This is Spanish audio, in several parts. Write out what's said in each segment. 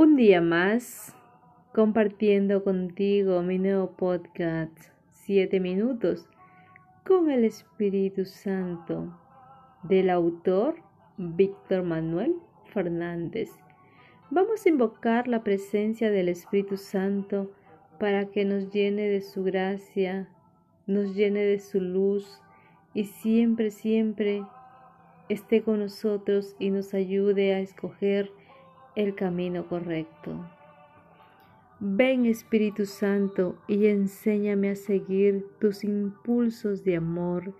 Un día más compartiendo contigo mi nuevo podcast, 7 minutos, con el Espíritu Santo, del autor Víctor Manuel Fernández. Vamos a invocar la presencia del Espíritu Santo para que nos llene de su gracia, nos llene de su luz y siempre, siempre esté con nosotros y nos ayude a escoger el camino correcto. Ven Espíritu Santo y enséñame a seguir tus impulsos de amor.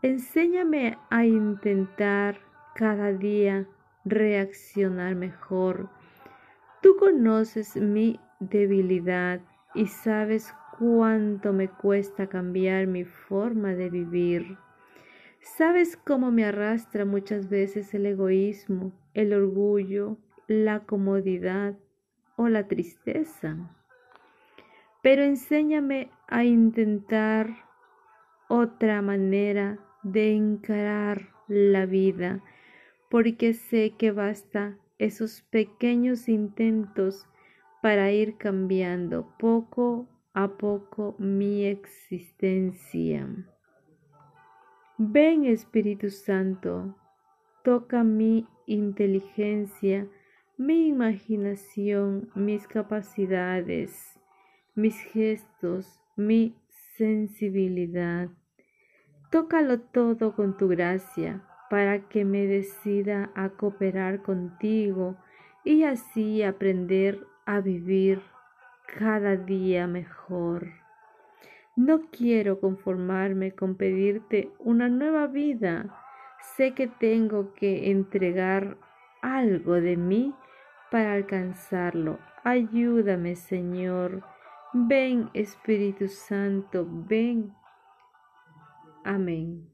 Enséñame a intentar cada día reaccionar mejor. Tú conoces mi debilidad y sabes cuánto me cuesta cambiar mi forma de vivir. Sabes cómo me arrastra muchas veces el egoísmo, el orgullo, la comodidad o la tristeza. Pero enséñame a intentar otra manera de encarar la vida, porque sé que basta esos pequeños intentos para ir cambiando poco a poco mi existencia. Ven Espíritu Santo, toca mi inteligencia, mi imaginación, mis capacidades, mis gestos, mi sensibilidad. Tócalo todo con tu gracia para que me decida a cooperar contigo y así aprender a vivir cada día mejor. No quiero conformarme con pedirte una nueva vida. Sé que tengo que entregar algo de mí para alcanzarlo. Ayúdame, Señor. Ven, Espíritu Santo, ven. Amén.